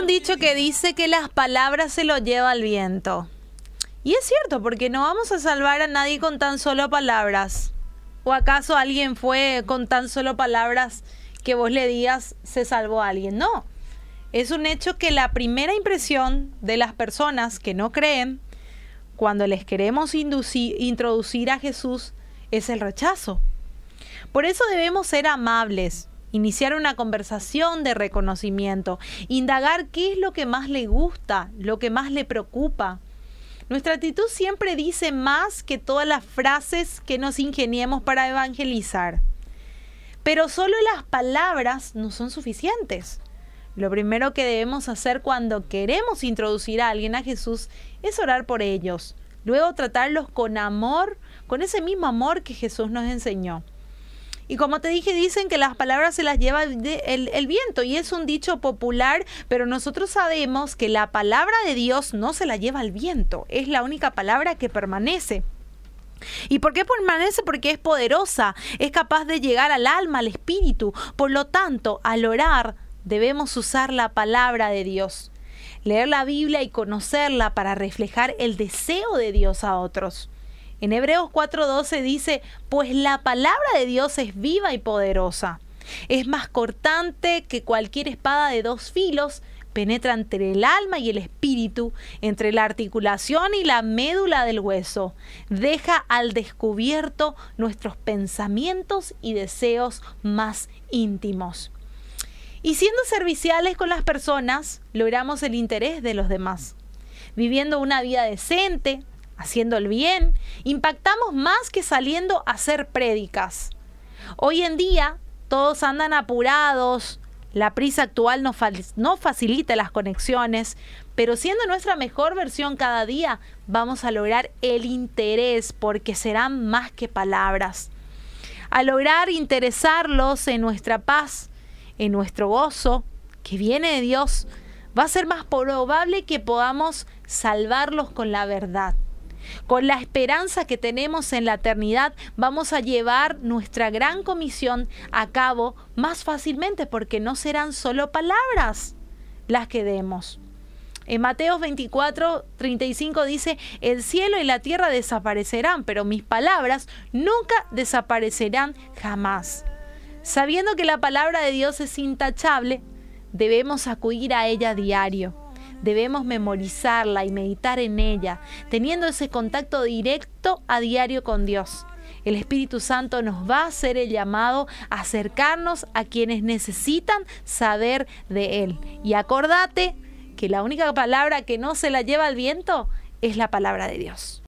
Un dicho que dice que las palabras se lo lleva el viento. Y es cierto, porque no vamos a salvar a nadie con tan solo palabras. ¿O acaso alguien fue con tan solo palabras que vos le digas se salvó a alguien? No. Es un hecho que la primera impresión de las personas que no creen, cuando les queremos introducir a Jesús, es el rechazo. Por eso debemos ser amables, iniciar una conversación de reconocimiento, indagar qué es lo que más le gusta, lo que más le preocupa. Nuestra actitud siempre dice más que todas las frases que nos ingeniemos para evangelizar. Pero solo las palabras no son suficientes. Lo primero que debemos hacer cuando queremos introducir a alguien a Jesús es orar por ellos. Luego tratarlos con amor, con ese mismo amor que Jesús nos enseñó. Y como te dije, dicen que las palabras se las lleva el, viento y es un dicho popular, pero nosotros sabemos que la palabra de Dios no se la lleva el viento, es la única palabra que permanece. ¿Y por qué permanece? Porque es poderosa, es capaz de llegar al alma, al espíritu. Por lo tanto, al orar debemos usar la palabra de Dios, leer la Biblia y conocerla para reflejar el deseo de Dios a otros. En Hebreos 4:12 dice, pues la palabra de Dios es viva y poderosa. Es más cortante que cualquier espada de dos filos, penetra entre el alma y el espíritu, entre la articulación y la médula del hueso. Deja al descubierto nuestros pensamientos y deseos más íntimos. Y siendo serviciales con las personas, logramos el interés de los demás. Viviendo una vida decente, haciendo el bien, impactamos más que saliendo a hacer prédicas. Hoy en día todos andan apurados, la prisa actual no, no, facilita las conexiones, pero siendo nuestra mejor versión cada día, vamos a lograr el interés porque serán más que palabras. A lograr interesarlos en nuestra paz, en nuestro gozo, que viene de Dios, va a ser más probable que podamos salvarlos con la verdad. Con la esperanza que tenemos en la eternidad, vamos a llevar nuestra gran comisión a cabo más fácilmente porque no serán solo palabras las que demos. En Mateo 24, 35 dice, el cielo y la tierra desaparecerán, pero mis palabras nunca desaparecerán jamás. Sabiendo que la palabra de Dios es intachable, debemos acudir a ella diario debemos memorizarla y meditar en ella, teniendo ese contacto directo a diario con Dios. El Espíritu Santo nos va a hacer el llamado a acercarnos a quienes necesitan saber de Él. Y acordate que la única palabra que no se la lleva al viento es la palabra de Dios.